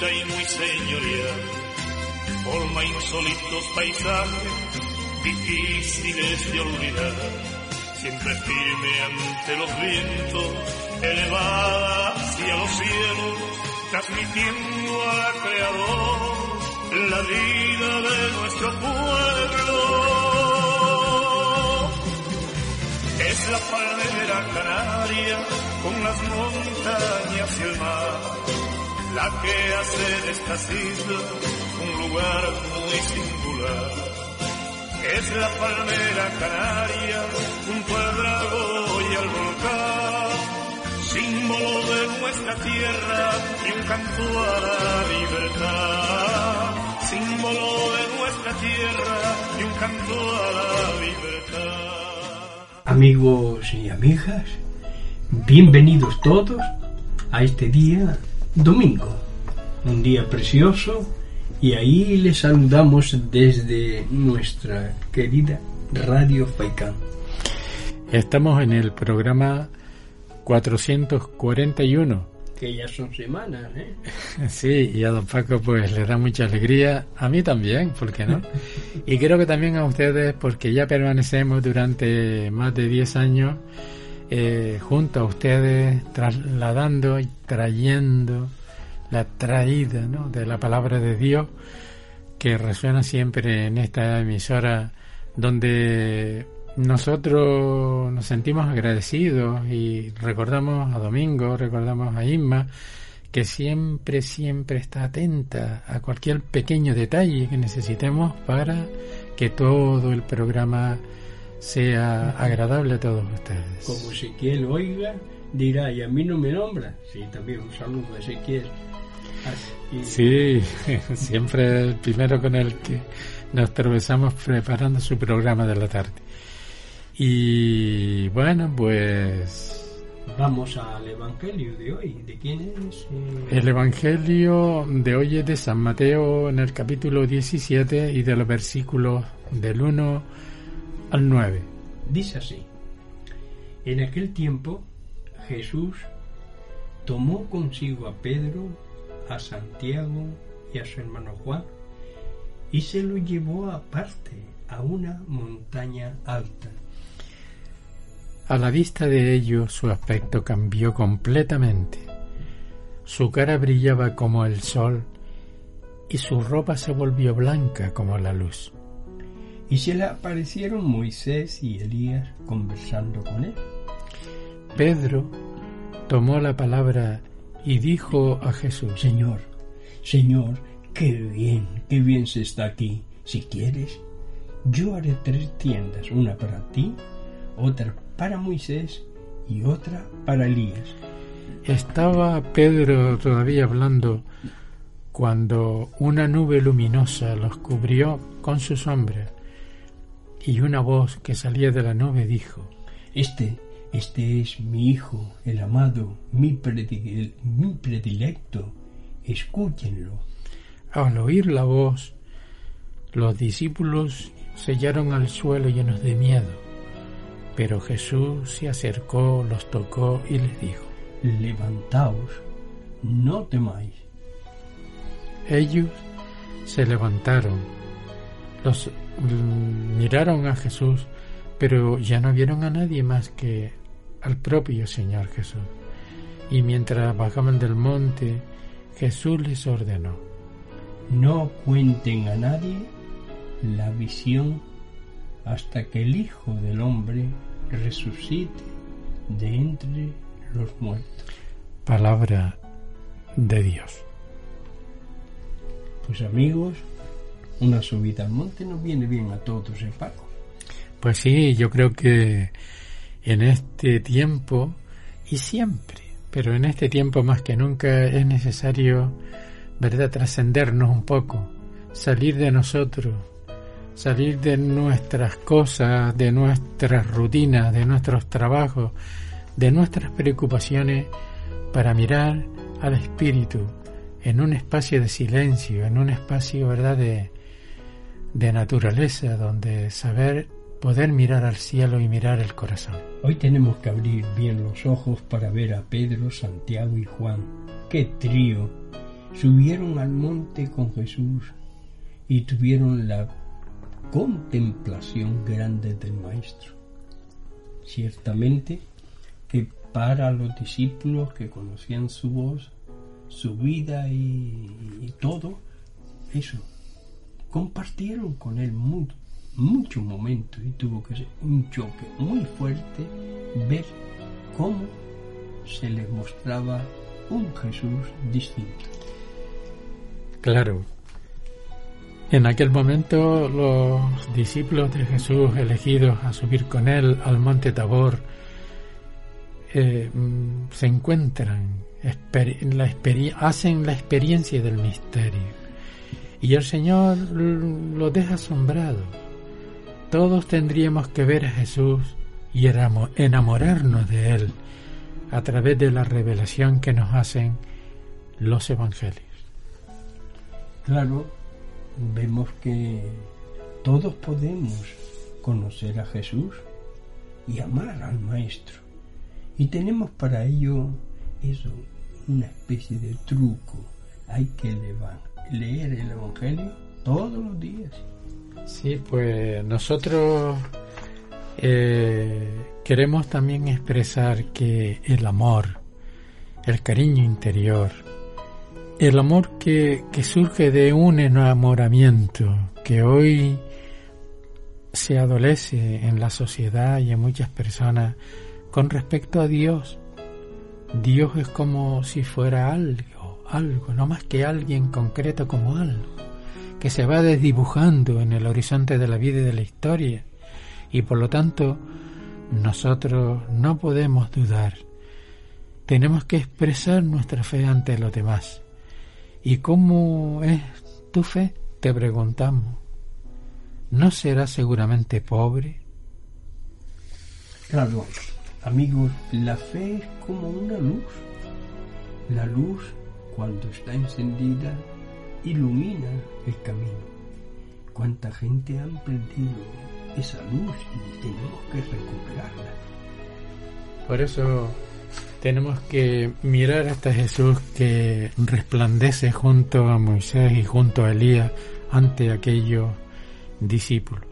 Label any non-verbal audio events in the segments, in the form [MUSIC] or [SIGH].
y muy señorial, forma insólitos paisajes, difíciles de olvidar, siempre firme ante los vientos, elevada hacia los cielos, transmitiendo al Creador la vida de nuestro pueblo. Es la palmera canaria con las montañas y el mar, la que hace de estas islas un lugar muy singular. Es la palmera canaria junto al y al volcán, símbolo de nuestra tierra y un canto a la libertad. Símbolo de nuestra tierra y un canto a la libertad. Amigos y amigas, bienvenidos todos a este día domingo, un día precioso y ahí les saludamos desde nuestra querida Radio Faicán. Estamos en el programa 441 que ya son semanas, ¿eh? [LAUGHS] Sí, y a don Paco pues le da mucha alegría, a mí también, ¿por qué no? [LAUGHS] y creo que también a ustedes porque ya permanecemos durante más de 10 años eh, junto a ustedes trasladando y trayendo la traída ¿no? de la palabra de Dios que resuena siempre en esta emisora donde nosotros nos sentimos agradecidos y recordamos a Domingo, recordamos a Inma, que siempre, siempre está atenta a cualquier pequeño detalle que necesitemos para que todo el programa sea agradable a todos ustedes. Como Ezequiel oiga, dirá, y a mí no me nombra. Sí, también un saludo a Ezequiel. Sí, [LAUGHS] siempre el primero con el que nos tropezamos preparando su programa de la tarde. Y bueno, pues... Vamos al Evangelio de hoy. ¿De quién es? Eh? El Evangelio de hoy es de San Mateo en el capítulo 17 y de los versículos del 1 al 9. Dice así. En aquel tiempo Jesús tomó consigo a Pedro, a Santiago y a su hermano Juan y se lo llevó aparte a una montaña alta a la vista de ellos su aspecto cambió completamente. Su cara brillaba como el sol y su ropa se volvió blanca como la luz. Y se le aparecieron Moisés y Elías conversando con él. Pedro tomó la palabra y dijo a Jesús, Señor, Señor, qué bien, qué bien se está aquí. Si quieres, yo haré tres tiendas, una para ti, otra para Moisés y otra para Elías. Estaba Pedro todavía hablando cuando una nube luminosa los cubrió con su sombra y una voz que salía de la nube dijo, Este, este es mi hijo, el amado, mi, mi predilecto, escúchenlo. Al oír la voz, los discípulos sellaron al suelo llenos de miedo. Pero Jesús se acercó, los tocó y les dijo, Levantaos, no temáis. Ellos se levantaron, los miraron a Jesús, pero ya no vieron a nadie más que al propio Señor Jesús. Y mientras bajaban del monte, Jesús les ordenó, no cuenten a nadie la visión hasta que el Hijo del Hombre resucite de entre los muertos. Palabra de Dios. Pues amigos, una subida al monte nos viene bien a todos, ¿eh, Paco? Pues sí, yo creo que en este tiempo y siempre, pero en este tiempo más que nunca es necesario, ¿verdad?, trascendernos un poco, salir de nosotros, salir de nuestras cosas, de nuestras rutinas, de nuestros trabajos, de nuestras preocupaciones, para mirar al Espíritu en un espacio de silencio, en un espacio, ¿verdad?, de, de naturaleza, donde saber poder mirar al cielo y mirar el corazón. Hoy tenemos que abrir bien los ojos para ver a Pedro, Santiago y Juan. ¡Qué trío! Subieron al monte con Jesús y tuvieron la contemplación grande del Maestro. Ciertamente que para los discípulos que conocían su voz, su vida y, todo, eso, compartieron con él mucho, muchos momentos y tuvo que ser un choque muy fuerte ver cómo se les mostraba un Jesús distinto. Claro. En aquel momento los discípulos de Jesús elegidos a subir con él al monte Tabor eh, mm, se encuentran, hacen la experiencia del misterio. Y el Señor los deja asombrados. Todos tendríamos que ver a Jesús y enamorarnos de Él a través de la revelación que nos hacen los evangelios. Claro, vemos que todos podemos conocer a Jesús y amar al Maestro. Y tenemos para ello eso, una especie de truco. Hay que leer el Evangelio todos los días. Sí, pues nosotros eh, queremos también expresar que el amor, el cariño interior, el amor que, que surge de un enamoramiento que hoy se adolece en la sociedad y en muchas personas con respecto a Dios, Dios es como si fuera algo, algo, no más que alguien concreto como algo, que se va desdibujando en el horizonte de la vida y de la historia, y por lo tanto nosotros no podemos dudar. Tenemos que expresar nuestra fe ante los demás. ¿Y cómo es tu fe? Te preguntamos. ¿No serás seguramente pobre? Claro, Amigos, la fe es como una luz. La luz, cuando está encendida, ilumina el camino. ¿Cuánta gente han perdido esa luz y tenemos que recuperarla? Por eso tenemos que mirar hasta Jesús que resplandece junto a Moisés y junto a Elías ante aquellos discípulos.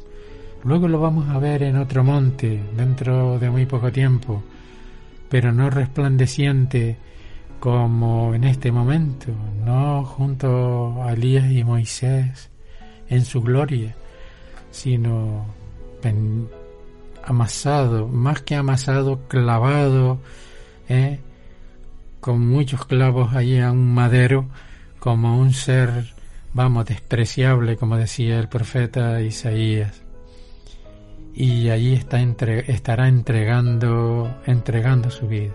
Luego lo vamos a ver en otro monte dentro de muy poco tiempo, pero no resplandeciente como en este momento, no junto a Elías y Moisés en su gloria, sino amasado, más que amasado, clavado, ¿eh? con muchos clavos allí a un madero, como un ser, vamos, despreciable, como decía el profeta Isaías y allí está estará entregando, entregando su vida.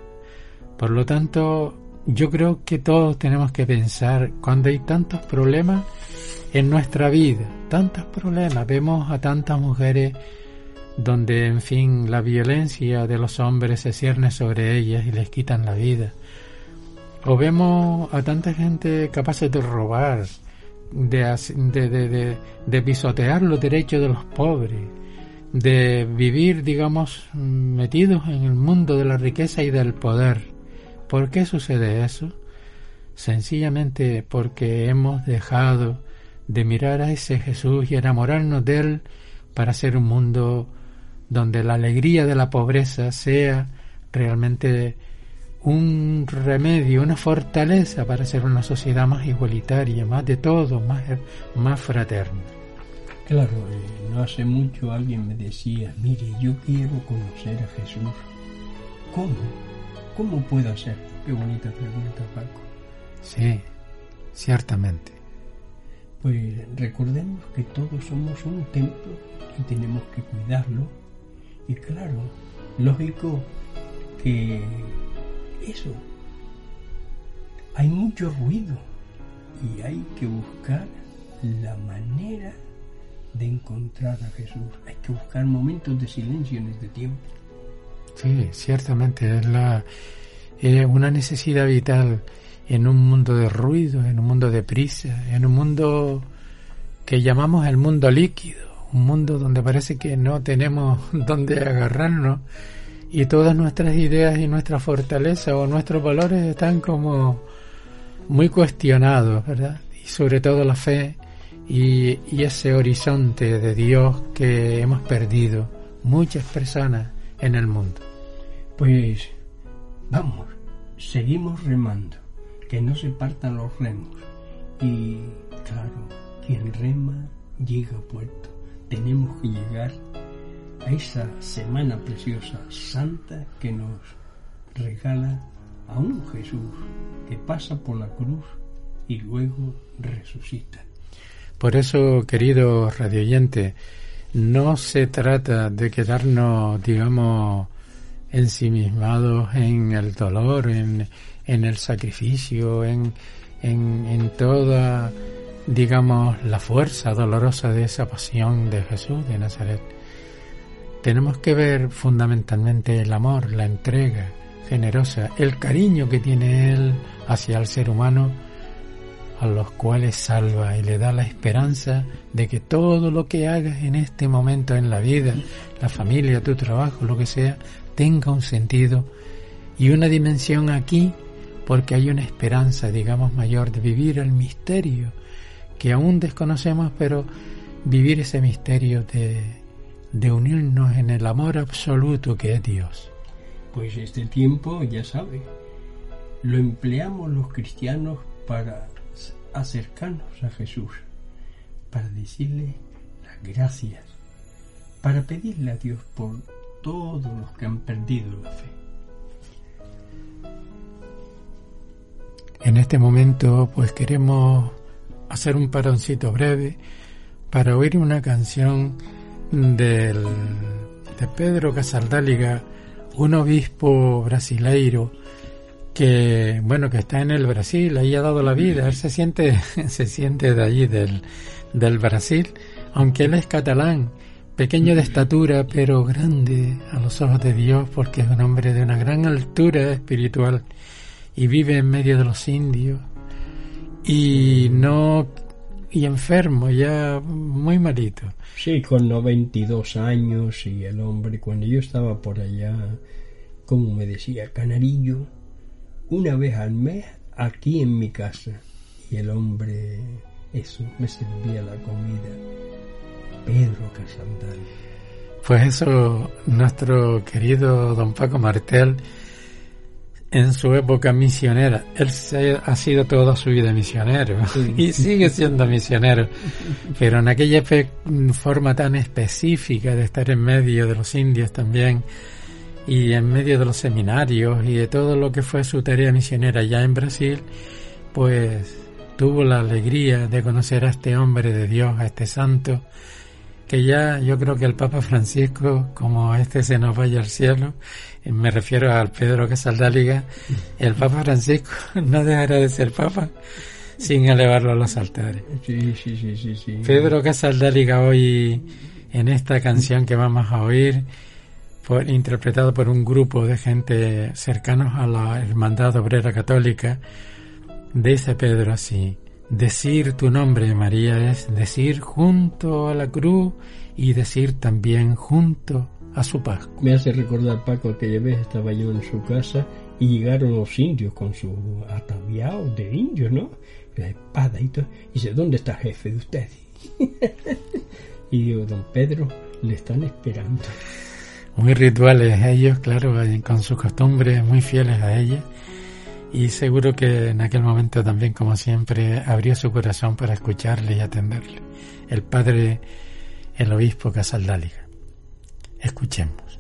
Por lo tanto, yo creo que todos tenemos que pensar cuando hay tantos problemas en nuestra vida, tantos problemas, vemos a tantas mujeres donde, en fin, la violencia de los hombres se cierne sobre ellas y les quitan la vida. O vemos a tanta gente capaz de robar, de, de, de, de pisotear los derechos de los pobres, de vivir, digamos, metidos en el mundo de la riqueza y del poder. ¿Por qué sucede eso? Sencillamente porque hemos dejado de mirar a ese Jesús y enamorarnos de Él para ser un mundo donde la alegría de la pobreza sea realmente un remedio, una fortaleza para ser una sociedad más igualitaria, más de todo, más, más fraterna. Claro, eh, no hace mucho alguien me decía, mire, yo quiero conocer a Jesús. ¿Cómo? ¿Cómo puedo hacer? Qué bonita pregunta, Paco. Sí, ciertamente. Pues recordemos que todos somos un templo y tenemos que cuidarlo. Y claro, lógico que eso, hay mucho ruido y hay que buscar la manera de encontrar a Jesús. Hay que buscar momentos de silencio en este tiempo. Sí, ciertamente es la una necesidad vital en un mundo de ruido, en un mundo de prisa, en un mundo que llamamos el mundo líquido, un mundo donde parece que no tenemos [LAUGHS] donde agarrarnos y todas nuestras ideas y nuestra fortaleza o nuestros valores están como muy cuestionados, ¿verdad? Y sobre todo la fe y, y ese horizonte de Dios que hemos perdido muchas personas en el mundo. Pues vamos, seguimos remando, que no se partan los remos. Y claro, quien rema llega a puerto. Tenemos que llegar a esa semana preciosa, santa, que nos regala a un Jesús que pasa por la cruz y luego resucita. Por eso, querido radioyente, no se trata de quedarnos, digamos, ensimismados en el dolor, en, en el sacrificio, en, en, en toda, digamos, la fuerza dolorosa de esa pasión de Jesús de Nazaret. Tenemos que ver fundamentalmente el amor, la entrega generosa, el cariño que tiene Él hacia el ser humano, a los cuales salva y le da la esperanza de que todo lo que hagas en este momento en la vida, la familia, tu trabajo, lo que sea, tenga un sentido y una dimensión aquí, porque hay una esperanza, digamos, mayor de vivir el misterio que aún desconocemos, pero vivir ese misterio de, de unirnos en el amor absoluto que es Dios. Pues este tiempo, ya sabe, lo empleamos los cristianos para acercarnos a Jesús, para decirle las gracias, para pedirle a Dios por todos los que han perdido la fe. En este momento pues queremos hacer un paroncito breve para oír una canción del, de Pedro Casaldáliga, un obispo brasileiro que bueno que está en el Brasil, ahí ha dado la vida, él se siente, [LAUGHS] se siente de allí del, del Brasil, aunque él es catalán, pequeño de estatura pero grande a los ojos de Dios porque es un hombre de una gran altura espiritual y vive en medio de los indios y no y enfermo ya muy malito. Sí, con 92 años y el hombre cuando yo estaba por allá, como me decía, canarillo, una vez al mes aquí en mi casa y el hombre eso me servía la comida. Pedro Casandal. Pues eso, nuestro querido don Paco Martel, en su época misionera, él se, ha sido toda su vida misionero sí. [LAUGHS] y sigue siendo misionero, pero en aquella forma tan específica de estar en medio de los indios también y en medio de los seminarios y de todo lo que fue su tarea misionera ya en Brasil, pues tuvo la alegría de conocer a este hombre de Dios, a este santo, que ya yo creo que el Papa Francisco, como este se nos vaya al cielo, me refiero al Pedro Casaldáliga, el Papa Francisco [LAUGHS] no dejará de ser Papa sin elevarlo a los altares. Sí, sí, sí, sí, sí. Pedro Casaldáliga hoy en esta canción que vamos a oír, por, interpretado por un grupo de gente cercanos a la Hermandad Obrera Católica, dice Pedro así, Decir tu nombre, María, es decir junto a la cruz y decir también junto a su Pascua. Me hace recordar, Paco, aquella vez estaba yo en su casa y llegaron los indios con su ataviado de indios, ¿no? La espada y todo. Y dice, ¿dónde está el jefe de ustedes? [LAUGHS] y digo, don Pedro, le están esperando. Muy rituales ellos, claro, con sus costumbres muy fieles a ella y seguro que en aquel momento también, como siempre, abrió su corazón para escucharle y atenderle. El padre, el obispo Casaldáliga. Escuchemos.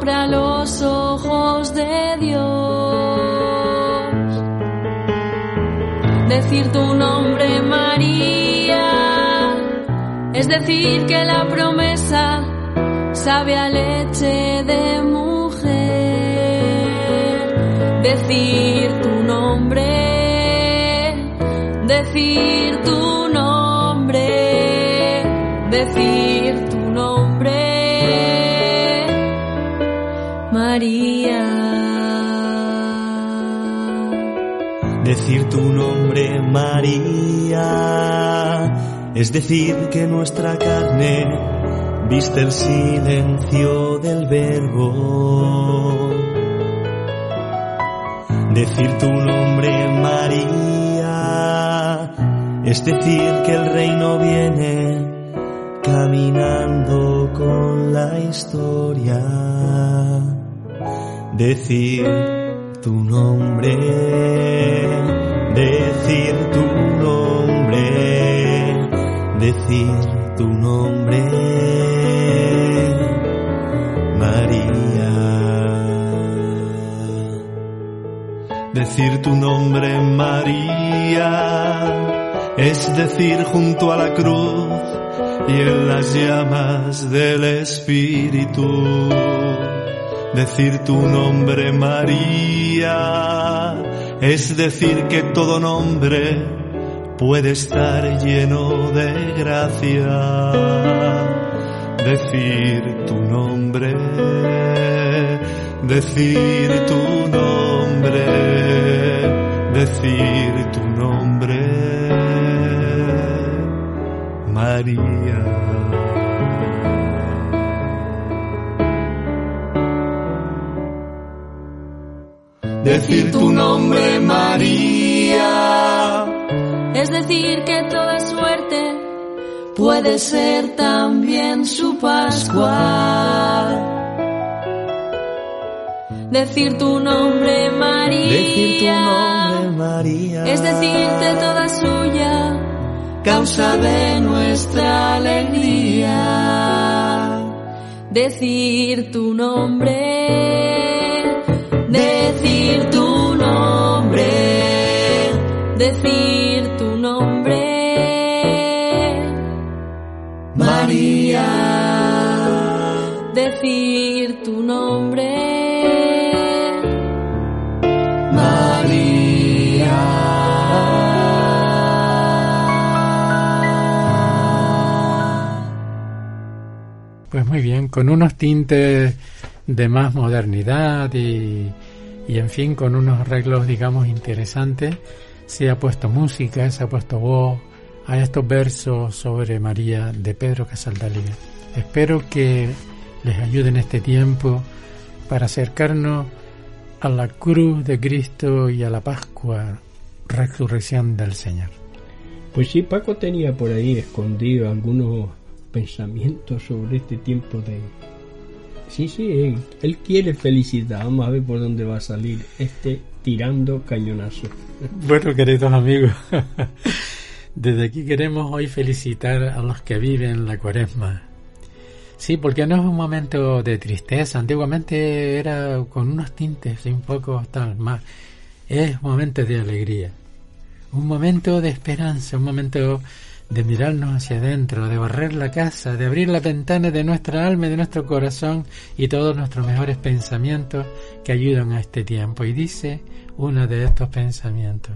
Compra los ojos de Dios. Decir tu nombre, María, es decir, que la promesa sabe a leche de mujer. decir tu nombre, decir tu nombre, decir tu María. Decir tu nombre, María, es decir que nuestra carne viste el silencio del verbo. Decir tu nombre, María, es decir que el reino viene caminando con la historia. Decir tu nombre, decir tu nombre, decir tu nombre, María. Decir tu nombre, María, es decir junto a la cruz y en las llamas del Espíritu. Decir tu nombre, María, es decir que todo nombre puede estar lleno de gracia. Decir tu nombre, decir tu nombre, decir tu nombre, María. Decir tu nombre, María. Es decir, que toda suerte puede ser también su Pascua. Decir tu nombre, María. Decir tu nombre, María. Es decirte toda suya, causa de nuestra alegría. Decir tu nombre, decir tu nombre, María, decir tu nombre, Pues muy bien, con unos tintes de más modernidad y, y en fin, con unos arreglos, digamos, interesantes, se ha puesto música, se ha puesto voz a estos versos sobre María de Pedro Casaldalía. Espero que les ayude en este tiempo para acercarnos a la cruz de Cristo y a la Pascua, resurrección del Señor. Pues sí, Paco tenía por ahí escondido algunos pensamientos sobre este tiempo de... Sí, sí, él, él quiere felicidad. Vamos a ver por dónde va a salir este tirando cañonazo. Bueno, queridos amigos, [LAUGHS] desde aquí queremos hoy felicitar a los que viven la cuaresma. Sí, porque no es un momento de tristeza. Antiguamente era con unos tintes y un poco tal más. Es momento de alegría. Un momento de esperanza, un momento de mirarnos hacia adentro, de barrer la casa, de abrir las ventanas de nuestra alma y de nuestro corazón y todos nuestros mejores pensamientos que ayudan a este tiempo. Y dice uno de estos pensamientos,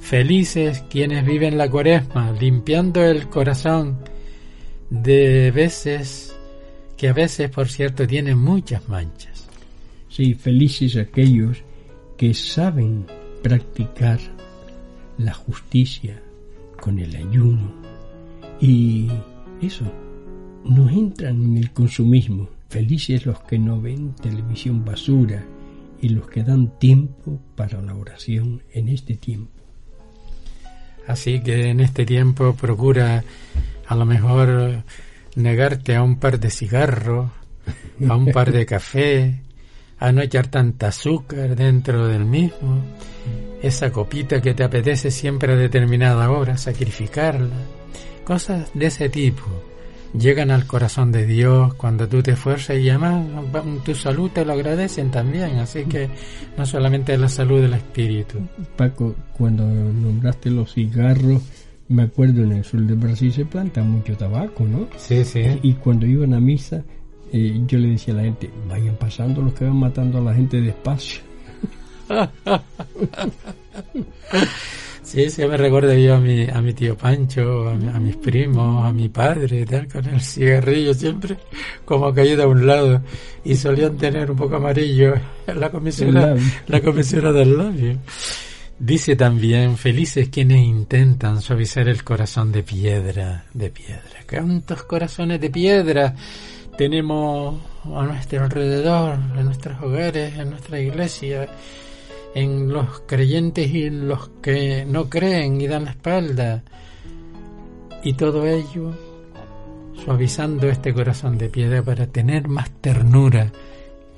felices quienes viven la cuaresma, limpiando el corazón de veces que a veces, por cierto, tienen muchas manchas. Sí, felices aquellos que saben practicar la justicia con el ayuno y eso, no entran en el consumismo. Felices los que no ven televisión basura y los que dan tiempo para la oración en este tiempo. Así que en este tiempo procura a lo mejor negarte a un par de cigarros, a un par de [LAUGHS] café, a no echar tanta azúcar dentro del mismo, esa copita que te apetece siempre a determinada hora, sacrificarla, cosas de ese tipo. Llegan al corazón de Dios cuando tú te esfuerzas y además tu salud te lo agradecen también, así que no solamente la salud del espíritu. Paco, cuando nombraste los cigarros, me acuerdo en el sur de Brasil se planta mucho tabaco, ¿no? Sí, sí. Y cuando iban a misa, eh, yo le decía a la gente, vayan pasando los que van matando a la gente despacio. [LAUGHS] Sí, sí, me recuerdo yo a mi, a mi tío Pancho, a, mi- a mis primos, a mi padre tal, con el cigarrillo siempre como caído a un lado y solían tener un poco amarillo la comisura, la comisura del labio. Dice también, felices quienes intentan suavizar el corazón de piedra, de piedra. ¿Cuántos corazones de piedra tenemos a nuestro alrededor, en nuestros hogares, en nuestra iglesia, en los creyentes y en los que no creen y dan la espalda? Y todo ello suavizando este corazón de piedra para tener más ternura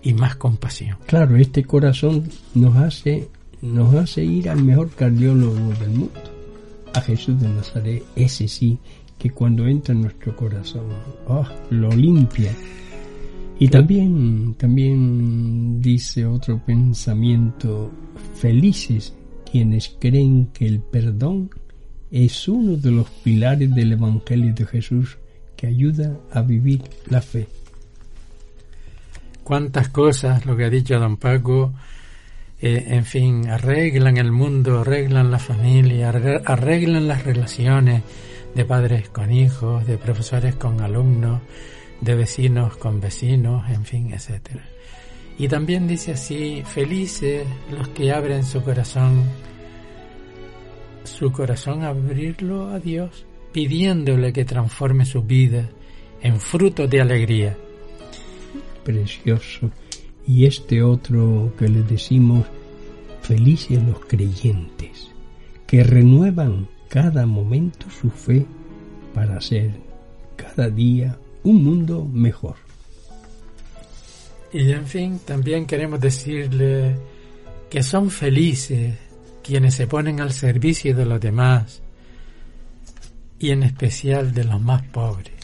y más compasión. Claro, este corazón nos hace, nos hace ir al mejor cardiólogo del mundo, a Jesús de Nazaret, ese sí, que cuando entra en nuestro corazón, ¡oh! lo limpia. Y también, también dice otro pensamiento, felices quienes creen que el perdón es uno de los pilares del Evangelio de Jesús que ayuda a vivir la fe. cuántas cosas, lo que ha dicho don Paco, eh, en fin, arreglan el mundo, arreglan la familia, arre- arreglan las relaciones de padres con hijos, de profesores con alumnos, de vecinos con vecinos, en fin, etcétera. Y también dice así, felices los que abren su corazón, su corazón abrirlo a Dios, pidiéndole que transforme su vida en fruto de alegría. precioso. Y este otro que le decimos, felices los creyentes, que renuevan cada momento su fe para hacer cada día un mundo mejor. Y en fin, también queremos decirle que son felices quienes se ponen al servicio de los demás y en especial de los más pobres.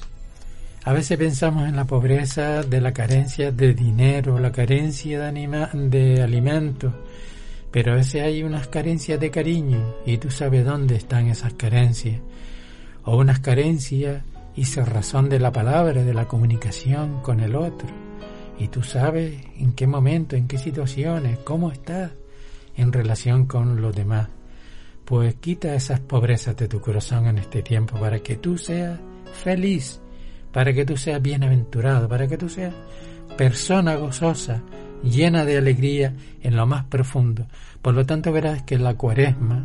A veces pensamos en la pobreza de la carencia de dinero, la carencia de, de alimentos, pero a veces hay unas carencias de cariño y tú sabes dónde están esas carencias. O unas carencias y razón de la palabra, de la comunicación con el otro. Y tú sabes en qué momento, en qué situaciones, cómo estás en relación con los demás. Pues quita esas pobrezas de tu corazón en este tiempo para que tú seas feliz, para que tú seas bienaventurado, para que tú seas persona gozosa, llena de alegría en lo más profundo. Por lo tanto verás que la cuaresma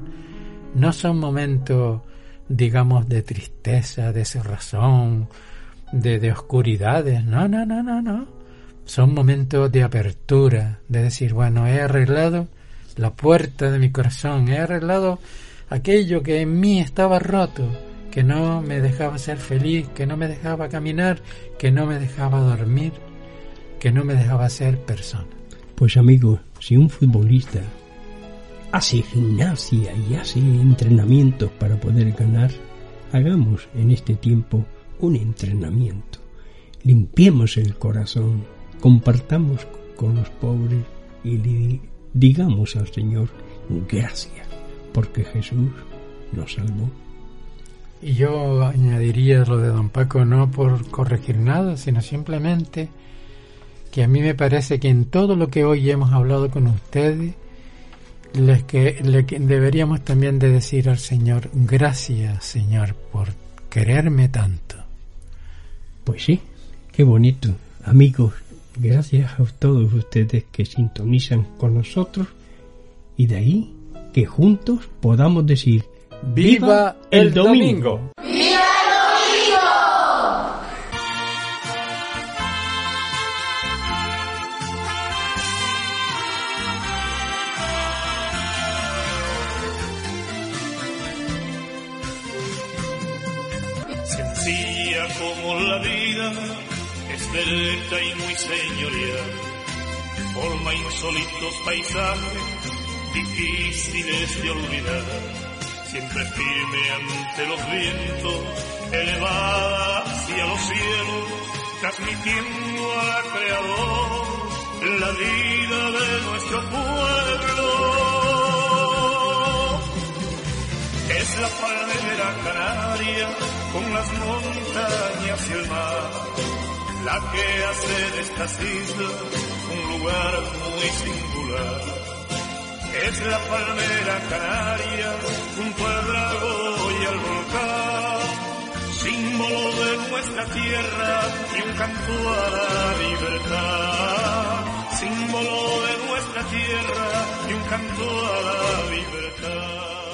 no son momentos, digamos, de tristeza, de cerrazón, de, de oscuridades. No, no, no, no, no. Son momentos de apertura, de decir, bueno, he arreglado la puerta de mi corazón, he arreglado aquello que en mí estaba roto, que no me dejaba ser feliz, que no me dejaba caminar, que no me dejaba dormir, que no me dejaba ser persona. Pues amigos, si un futbolista hace gimnasia y hace entrenamientos para poder ganar, hagamos en este tiempo un entrenamiento. Limpiemos el corazón, compartamos con los pobres y le digamos al Señor gracias, porque Jesús nos salvó. Y yo añadiría lo de don Paco no por corregir nada, sino simplemente que a mí me parece que en todo lo que hoy hemos hablado con ustedes, les que, le que deberíamos también de decir al Señor, gracias Señor por quererme tanto. Pues sí, qué bonito. Amigos, gracias a todos ustedes que sintonizan con nosotros y de ahí que juntos podamos decir ¡Viva el domingo! Derecha y muy señorial. Forma insólitos paisajes, difíciles de olvidar. Siempre firme ante los vientos, elevada hacia los cielos, transmitiendo al Creador la vida de nuestro pueblo. Es la palmera canaria con las montañas y el mar, la que hace de estas islas un lugar muy singular. es la palmera canaria junto al y al volcán, símbolo de nuestra tierra y un canto a la libertad, símbolo de nuestra tierra y un canto a la libertad.